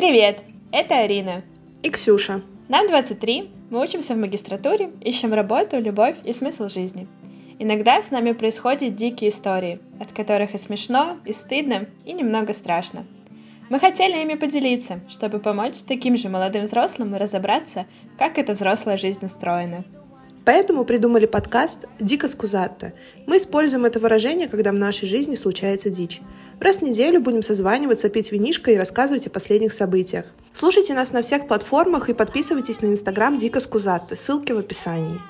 Привет, это Арина. И Ксюша. Нам 23, мы учимся в магистратуре, ищем работу, любовь и смысл жизни. Иногда с нами происходят дикие истории, от которых и смешно, и стыдно, и немного страшно. Мы хотели ими поделиться, чтобы помочь таким же молодым взрослым разобраться, как эта взрослая жизнь устроена. Поэтому придумали подкаст «Дико скузатто». Мы используем это выражение, когда в нашей жизни случается дичь. Раз в неделю будем созваниваться, пить винишко и рассказывать о последних событиях. Слушайте нас на всех платформах и подписывайтесь на инстаграм «Дико скузатто». Ссылки в описании.